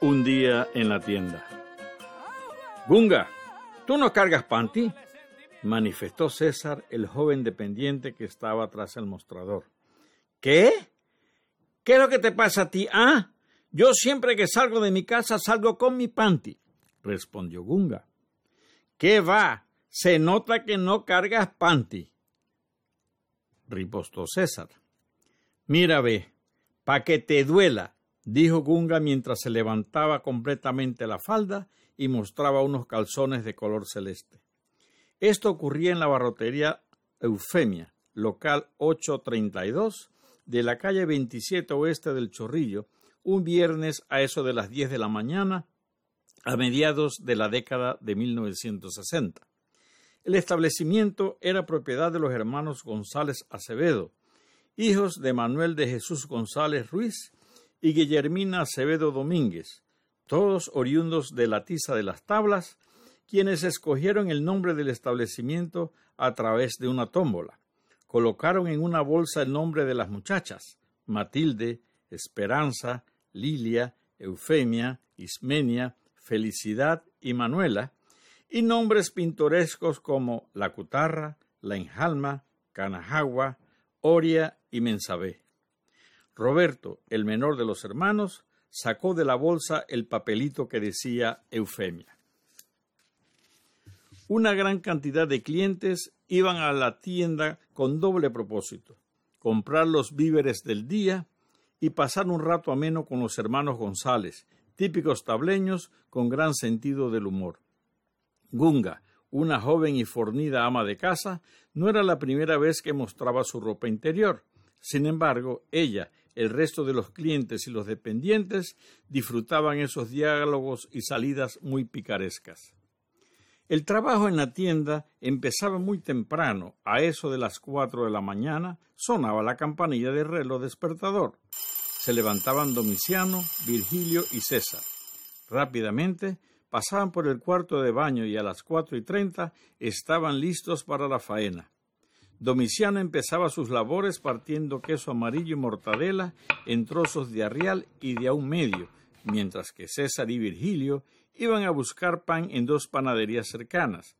Un día en la tienda. Gunga, ¿tú no cargas panty? manifestó César, el joven dependiente que estaba tras el mostrador. ¿Qué? ¿Qué es lo que te pasa a ti? Ah, yo siempre que salgo de mi casa salgo con mi panty, respondió Gunga. ¿Qué va? Se nota que no cargas panty, ripostó César. Mira, ve, pa' que te duela, dijo Gunga mientras se levantaba completamente la falda y mostraba unos calzones de color celeste. Esto ocurría en la barrotería Eufemia, local 832, de la calle 27 oeste del Chorrillo, un viernes a eso de las 10 de la mañana, a mediados de la década de 1960. El establecimiento era propiedad de los hermanos González Acevedo, hijos de Manuel de Jesús González Ruiz y Guillermina Acevedo Domínguez, todos oriundos de la Tiza de las Tablas, quienes escogieron el nombre del establecimiento a través de una tómbola. Colocaron en una bolsa el nombre de las muchachas, Matilde, Esperanza, Lilia, Eufemia, Ismenia, Felicidad y Manuela, y nombres pintorescos como La Cutarra, La Enjalma, Canajagua, Oria y Mensabé. Roberto, el menor de los hermanos, sacó de la bolsa el papelito que decía Eufemia. Una gran cantidad de clientes iban a la tienda con doble propósito comprar los víveres del día y pasar un rato ameno con los hermanos González, típicos tableños con gran sentido del humor. Gunga, una joven y fornida ama de casa, no era la primera vez que mostraba su ropa interior. Sin embargo, ella, el resto de los clientes y los dependientes disfrutaban esos diálogos y salidas muy picarescas. El trabajo en la tienda empezaba muy temprano, a eso de las cuatro de la mañana sonaba la campanilla de reloj despertador. Se levantaban Domiciano, Virgilio y César. Rápidamente pasaban por el cuarto de baño y a las cuatro y treinta estaban listos para la faena. Domiciano empezaba sus labores partiendo queso amarillo y mortadela en trozos de arrial y de a un medio, mientras que César y Virgilio iban a buscar pan en dos panaderías cercanas.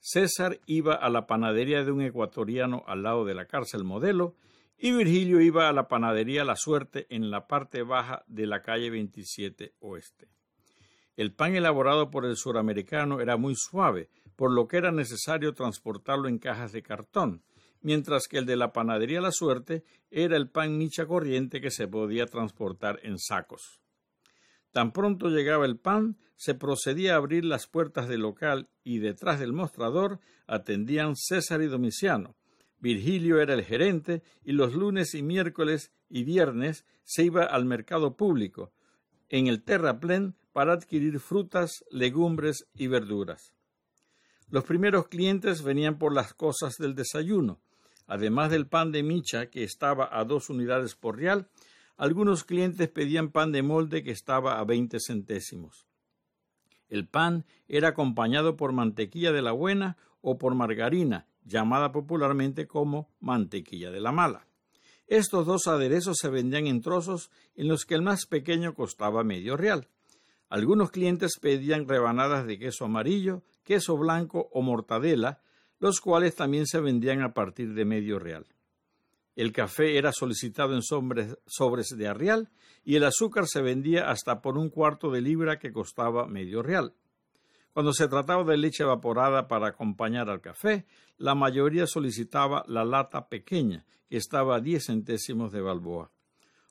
César iba a la panadería de un ecuatoriano al lado de la cárcel modelo y Virgilio iba a la panadería La Suerte en la parte baja de la calle 27 Oeste. El pan elaborado por el suramericano era muy suave, por lo que era necesario transportarlo en cajas de cartón, mientras que el de la panadería La Suerte era el pan micha corriente que se podía transportar en sacos. Tan pronto llegaba el pan, se procedía a abrir las puertas del local y detrás del mostrador atendían César y Domiciano. Virgilio era el gerente y los lunes y miércoles y viernes se iba al mercado público, en el terraplén para adquirir frutas, legumbres y verduras. Los primeros clientes venían por las cosas del desayuno. Además del pan de micha, que estaba a dos unidades por real, algunos clientes pedían pan de molde que estaba a veinte centésimos. El pan era acompañado por mantequilla de la buena o por margarina, llamada popularmente como mantequilla de la mala. Estos dos aderezos se vendían en trozos en los que el más pequeño costaba medio real. Algunos clientes pedían rebanadas de queso amarillo, queso blanco o mortadela, los cuales también se vendían a partir de medio real. El café era solicitado en sobres de arrial y el azúcar se vendía hasta por un cuarto de libra que costaba medio real. Cuando se trataba de leche evaporada para acompañar al café, la mayoría solicitaba la lata pequeña, que estaba a diez centésimos de balboa.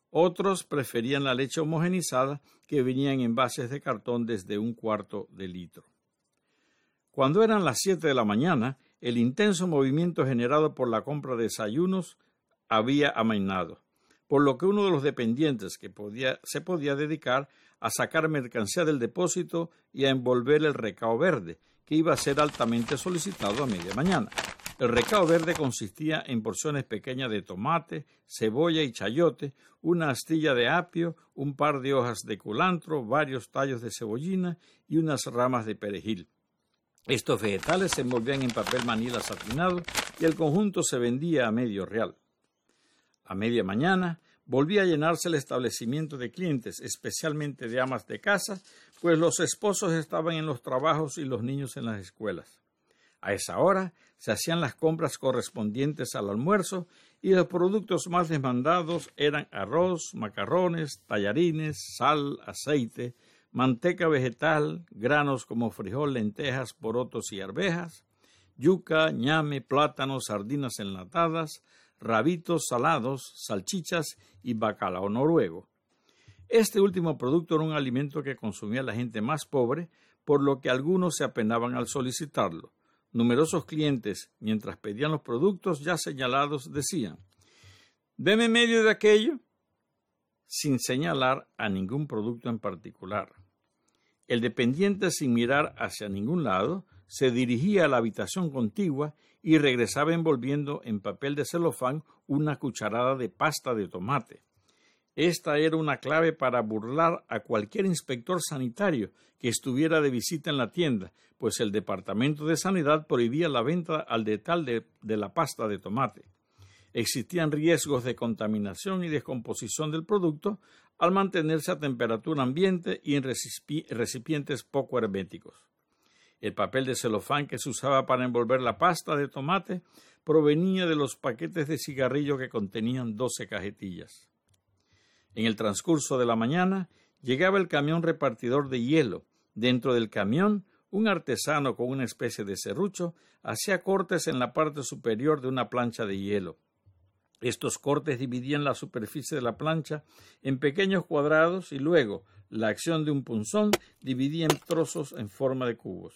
Otros preferían la leche homogenizada, que venía en envases de cartón desde un cuarto de litro. Cuando eran las siete de la mañana, el intenso movimiento generado por la compra de desayunos había amainado, por lo que uno de los dependientes que podía, se podía dedicar a sacar mercancía del depósito y a envolver el recao verde, que iba a ser altamente solicitado a media mañana. El recao verde consistía en porciones pequeñas de tomate, cebolla y chayote, una astilla de apio, un par de hojas de culantro, varios tallos de cebollina y unas ramas de perejil. Estos vegetales se envolvían en papel manila satinado y el conjunto se vendía a medio real. A media mañana, volvía a llenarse el establecimiento de clientes, especialmente de amas de casa, pues los esposos estaban en los trabajos y los niños en las escuelas. A esa hora se hacían las compras correspondientes al almuerzo y los productos más demandados eran arroz, macarrones, tallarines, sal, aceite, manteca vegetal, granos como frijol, lentejas, porotos y arvejas, yuca, ñame, plátanos, sardinas enlatadas, rabitos salados, salchichas y bacalao noruego. Este último producto era un alimento que consumía la gente más pobre, por lo que algunos se apenaban al solicitarlo. Numerosos clientes, mientras pedían los productos ya señalados, decían Deme medio de aquello, sin señalar a ningún producto en particular. El dependiente, sin mirar hacia ningún lado, se dirigía a la habitación contigua y regresaba envolviendo en papel de celofán una cucharada de pasta de tomate. Esta era una clave para burlar a cualquier inspector sanitario que estuviera de visita en la tienda, pues el Departamento de Sanidad prohibía la venta al detalle de, la pasta de tomate. Existían riesgos de contaminación y descomposición del producto al mantenerse a temperatura ambiente y en recipientes poco herméticos. El papel de celofán que se usaba para envolver la pasta de tomate provenía de los paquetes de cigarrillo que contenían doce cajetillas. En el transcurso de la mañana llegaba el camión repartidor de hielo. Dentro del camión, un artesano con una especie de serrucho hacía cortes en la parte superior de una plancha de hielo. Estos cortes dividían la superficie de la plancha en pequeños cuadrados y luego la acción de un punzón dividía en trozos en forma de cubos.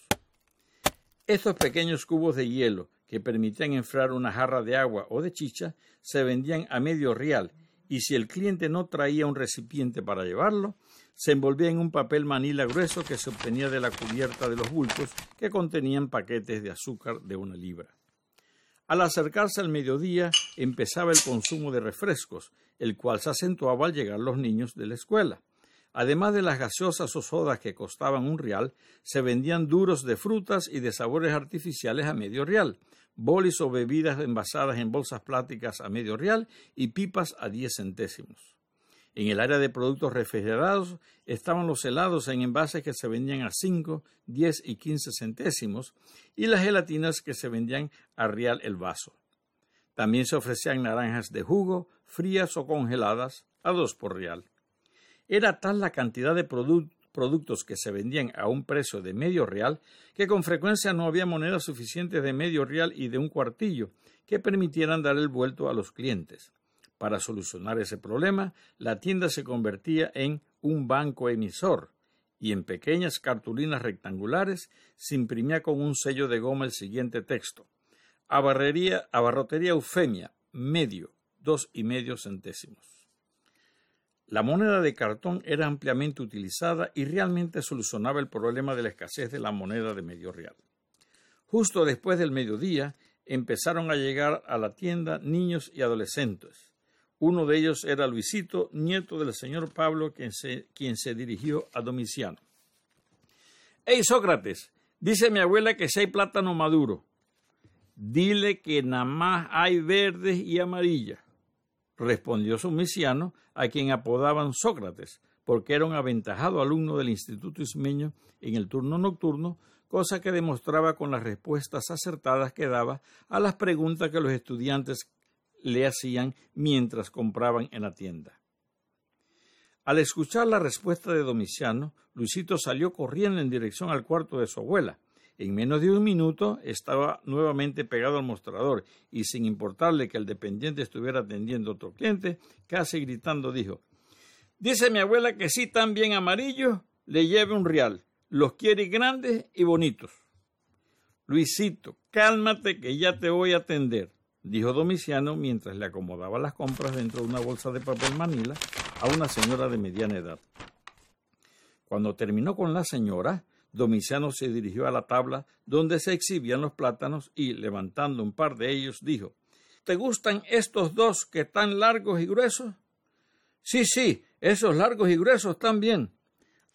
Estos pequeños cubos de hielo que permitían enfriar una jarra de agua o de chicha se vendían a medio real y si el cliente no traía un recipiente para llevarlo, se envolvía en un papel manila grueso que se obtenía de la cubierta de los bultos que contenían paquetes de azúcar de una libra. Al acercarse al mediodía empezaba el consumo de refrescos, el cual se acentuaba al llegar los niños de la escuela. Además de las gaseosas o sodas que costaban un real, se vendían duros de frutas y de sabores artificiales a medio real, bolis o bebidas envasadas en bolsas plásticas a medio real y pipas a diez centésimos. En el área de productos refrigerados estaban los helados en envases que se vendían a 5, 10 y 15 centésimos y las gelatinas que se vendían a real el vaso. También se ofrecían naranjas de jugo, frías o congeladas, a dos por real. Era tal la cantidad de productos que se vendían a un precio de medio real que con frecuencia no había monedas suficientes de medio real y de un cuartillo que permitieran dar el vuelto a los clientes. Para solucionar ese problema, la tienda se convertía en un banco emisor y en pequeñas cartulinas rectangulares se imprimía con un sello de goma el siguiente texto. abarrotería Eufemia, medio, dos y medio centésimos. La moneda de cartón era ampliamente utilizada y realmente solucionaba el problema de la escasez de la moneda de medio real. Justo después del mediodía empezaron a llegar a la tienda niños y adolescentes. Uno de ellos era Luisito, nieto del señor Pablo, quien se, dirigió a Domiciano. Hey Sócrates, dice mi abuela que si hay plátano maduro, dile que nada más hay verdes y amarillas. Respondió Domiciano, a quien apodaban Sócrates, porque era un aventajado alumno del Instituto Ismeño en el turno nocturno, cosa que demostraba con las respuestas acertadas que daba a las preguntas que los estudiantes le hacían mientras compraban en la tienda. Al escuchar la respuesta de Domiciano, Luisito salió corriendo en dirección al cuarto de su abuela. En menos de un minuto estaba nuevamente pegado al mostrador y sin importarle que el dependiente estuviera atendiendo a otro cliente, casi gritando dijo Dice mi abuela que si tan bien amarillo, le lleve un real. Los quiere grandes y bonitos. Luisito, cálmate que ya te voy a atender dijo Domiciano mientras le acomodaba las compras dentro de una bolsa de papel manila a una señora de mediana edad. Cuando terminó con la señora, Domiciano se dirigió a la tabla donde se exhibían los plátanos y, levantando un par de ellos, dijo ¿Te gustan estos dos que están largos y gruesos? Sí, sí, esos largos y gruesos también.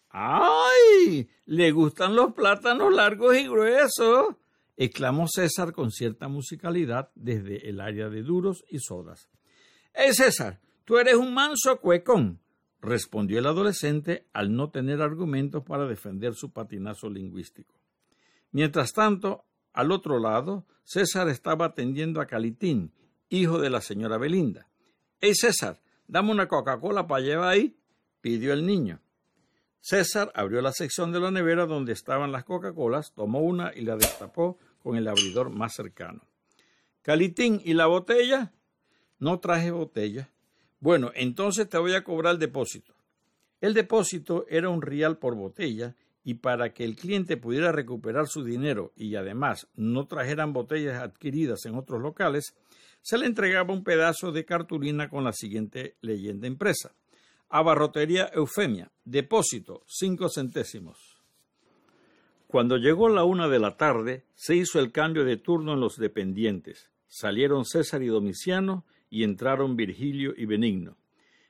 ¡Ay! ¿Le gustan los plátanos largos y gruesos? Exclamó César con cierta musicalidad desde el área de duros y sodas. ¡Eh, César! Tú eres un manso cuecón, respondió el adolescente al no tener argumentos para defender su patinazo lingüístico. Mientras tanto, al otro lado, César estaba atendiendo a Calitín, hijo de la señora Belinda. ¡Ey, César! Dame una Coca-Cola para llevar ahí, pidió el niño. César abrió la sección de la nevera donde estaban las Coca-Colas, tomó una y la destapó con el abridor más cercano. Calitín, ¿y la botella? No traje botella. Bueno, entonces te voy a cobrar el depósito. El depósito era un real por botella y para que el cliente pudiera recuperar su dinero y además no trajeran botellas adquiridas en otros locales, se le entregaba un pedazo de cartulina con la siguiente leyenda impresa. Abarrotería Eufemia, depósito, cinco centésimos. Cuando llegó la una de la tarde, se hizo el cambio de turno en los dependientes. Salieron César y Domiciano y entraron Virgilio y Benigno.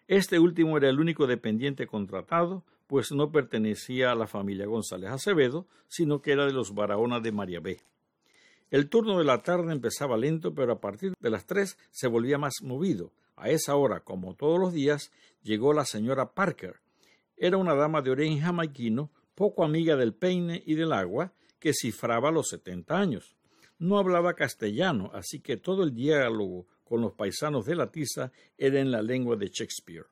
Este último era el único dependiente contratado, pues no pertenecía a la familia González Acevedo, sino que era de los Barahona de María B. El turno de la tarde empezaba lento, pero a partir de las tres se volvía más movido. A esa hora, como todos los días, llegó la señora Parker. Era una dama de origen jamaiquino, poco amiga del peine y del agua, que cifraba los setenta años. No hablaba castellano, así que todo el diálogo con los paisanos de la tiza era en la lengua de Shakespeare.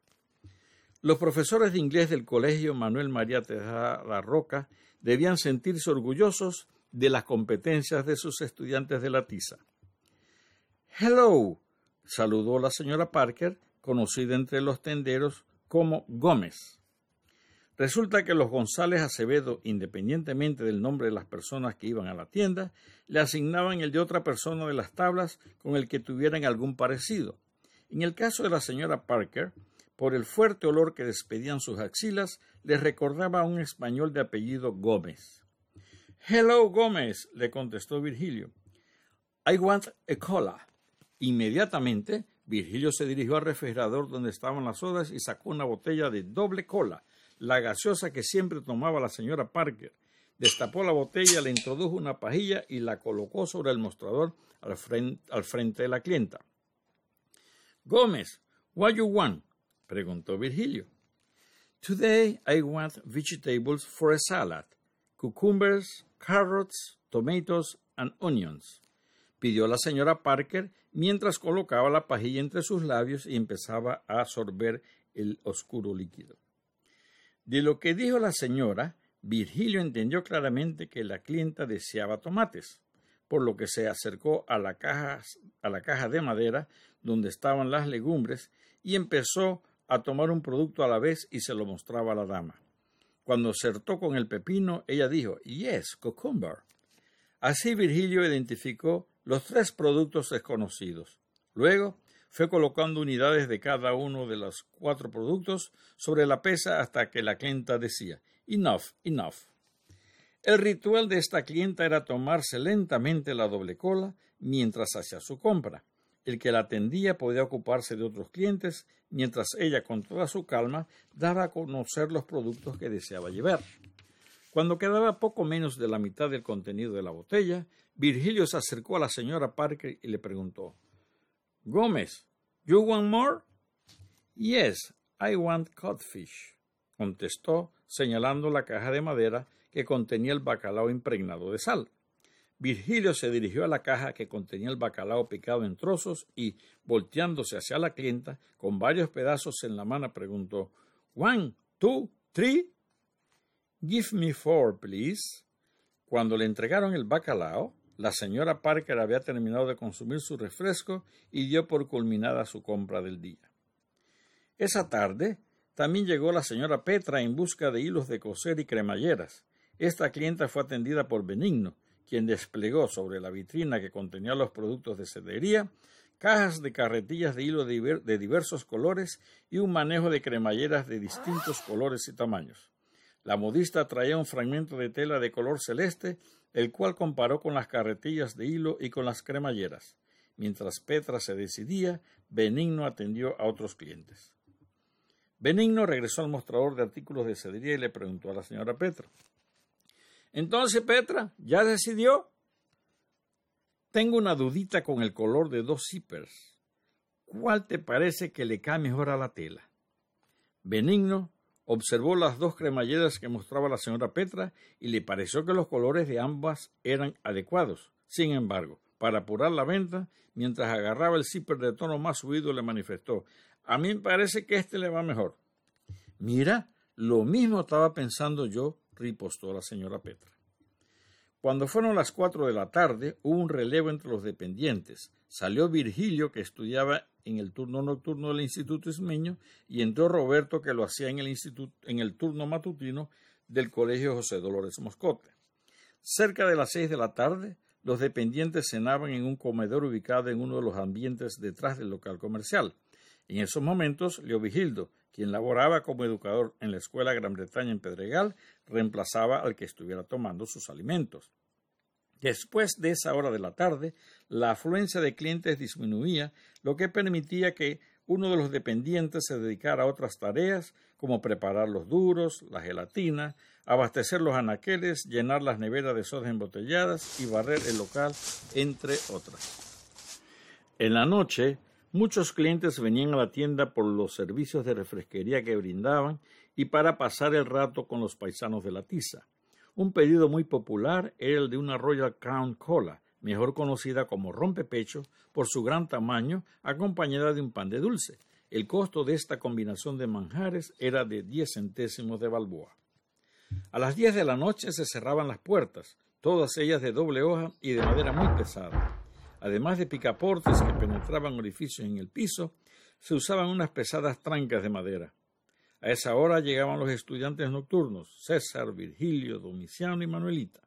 Los profesores de inglés del colegio Manuel María Tejada Roca debían sentirse orgullosos de las competencias de sus estudiantes de la tiza. Hello, saludó la señora Parker, conocida entre los tenderos como Gómez. Resulta que los González Acevedo, independientemente del nombre de las personas que iban a la tienda, le asignaban el de otra persona de las tablas con el que tuvieran algún parecido. En el caso de la señora Parker, por el fuerte olor que despedían sus axilas, les recordaba a un español de apellido Gómez. Hello, Gómez, le contestó Virgilio. I want a cola. Inmediatamente, Virgilio se dirigió al refrigerador donde estaban las sodas y sacó una botella de doble cola, la gaseosa que siempre tomaba la señora Parker. Destapó la botella, le introdujo una pajilla y la colocó sobre el mostrador al frente, de la clienta. Gómez, what you want? preguntó Virgilio. Today I want vegetables for a salad. Cucumbers, carrots, tomatoes and onions. Pidió la señora Parker mientras colocaba la pajilla entre sus labios y empezaba a absorber el oscuro líquido. De lo que dijo la señora, Virgilio entendió claramente que la clienta deseaba tomates, por lo que se acercó a la caja, a la caja de madera donde estaban las legumbres y empezó a tomar un producto a la vez y se lo mostraba a la dama. Cuando acertó con el pepino, ella dijo, Yes, cucumber. Así Virgilio identificó los tres productos desconocidos. Luego fue colocando unidades de cada uno de los cuatro productos sobre la pesa hasta que la clienta decía Enough, enough. El ritual de esta clienta era tomarse lentamente la doble cola mientras hacía su compra. El que la atendía podía ocuparse de otros clientes, mientras ella, con toda su calma, daba a conocer los productos que deseaba llevar. Cuando quedaba poco menos de la mitad del contenido de la botella, Virgilio se acercó a la señora Parker y le preguntó Gómez, you want more? Yes, I want codfish, contestó, señalando la caja de madera que contenía el bacalao impregnado de sal. Virgilio se dirigió a la caja que contenía el bacalao picado en trozos y, volteándose hacia la clienta, con varios pedazos en la mano, preguntó One, two, three. Give me four, please. Cuando le entregaron el bacalao, la señora Parker había terminado de consumir su refresco y dio por culminada su compra del día. Esa tarde también llegó la señora Petra en busca de hilos de coser y cremalleras. Esta clienta fue atendida por Benigno, quien desplegó sobre la vitrina que contenía los productos de cedería cajas de carretillas de hilo de diversos colores y un manejo de cremalleras de distintos colores y tamaños. La modista traía un fragmento de tela de color celeste el cual comparó con las carretillas de hilo y con las cremalleras. Mientras Petra se decidía, Benigno atendió a otros clientes. Benigno regresó al mostrador de artículos de cedería y le preguntó a la señora Petra. Entonces, Petra, ¿ya decidió? Tengo una dudita con el color de dos zippers. ¿cuál te parece que le cae mejor a la tela? Benigno observó las dos cremalleras que mostraba la señora Petra y le pareció que los colores de ambas eran adecuados. Sin embargo, para apurar la venta, mientras agarraba el zipper de tono más subido, le manifestó A mí me parece que este le va mejor. Mira, lo mismo estaba pensando yo, ripostó la señora Petra. Cuando fueron las cuatro de la tarde, hubo un relevo entre los dependientes. Salió Virgilio, que estudiaba en el turno nocturno del Instituto Ismeño, y entró Roberto, que lo hacía en el, instituto, en el turno matutino del Colegio José Dolores Moscote. Cerca de las seis de la tarde, los dependientes cenaban en un comedor ubicado en uno de los ambientes detrás del local comercial. En esos momentos, Leo Vigildo, quien laboraba como educador en la Escuela Gran Bretaña en Pedregal, reemplazaba al que estuviera tomando sus alimentos. Después de esa hora de la tarde, la afluencia de clientes disminuía, lo que permitía que uno de los dependientes se dedicara a otras tareas como preparar los duros, la gelatina, abastecer los anaqueles, llenar las neveras de sodas embotelladas y barrer el local, entre otras. En la noche, muchos clientes venían a la tienda por los servicios de refresquería que brindaban y para pasar el rato con los paisanos de la tiza. Un pedido muy popular era el de una Royal Crown Cola, mejor conocida como rompepecho por su gran tamaño, acompañada de un pan de dulce. El costo de esta combinación de manjares era de diez centésimos de balboa. A las diez de la noche se cerraban las puertas, todas ellas de doble hoja y de madera muy pesada. Además de picaportes que penetraban orificios en el piso, se usaban unas pesadas trancas de madera. A esa hora llegaban los estudiantes nocturnos, César, Virgilio, Domiciano y Manuelita.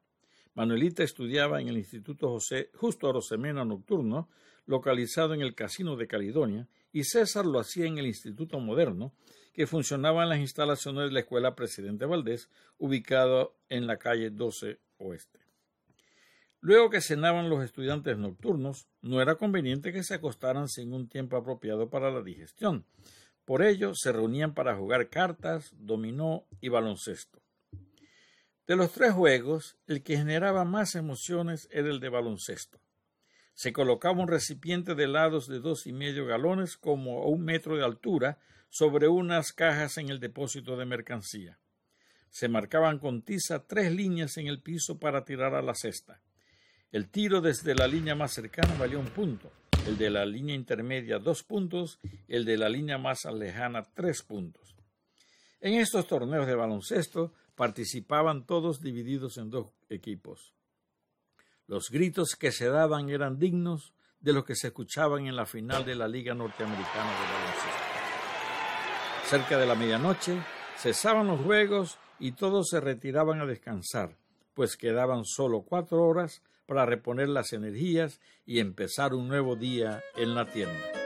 Manuelita estudiaba en el Instituto José Justo Arosemena Nocturno, localizado en el Casino de Caledonia, y César lo hacía en el Instituto Moderno, que funcionaba en las instalaciones de la Escuela Presidente Valdés, ubicado en la calle 12 Oeste. Luego que cenaban los estudiantes nocturnos, no era conveniente que se acostaran sin un tiempo apropiado para la digestión, por ello, se reunían para jugar cartas, dominó y baloncesto. De los tres juegos, el que generaba más emociones era el de baloncesto. Se colocaba un recipiente de helados de dos y medio galones como a un metro de altura sobre unas cajas en el depósito de mercancía. Se marcaban con tiza tres líneas en el piso para tirar a la cesta. El tiro desde la línea más cercana valía un punto el de la línea intermedia dos puntos, el de la línea más lejana tres puntos. En estos torneos de baloncesto participaban todos divididos en dos equipos. Los gritos que se daban eran dignos de los que se escuchaban en la final de la Liga Norteamericana de Baloncesto. Cerca de la medianoche cesaban los juegos y todos se retiraban a descansar, pues quedaban solo cuatro horas para reponer las energías y empezar un nuevo día en la tienda.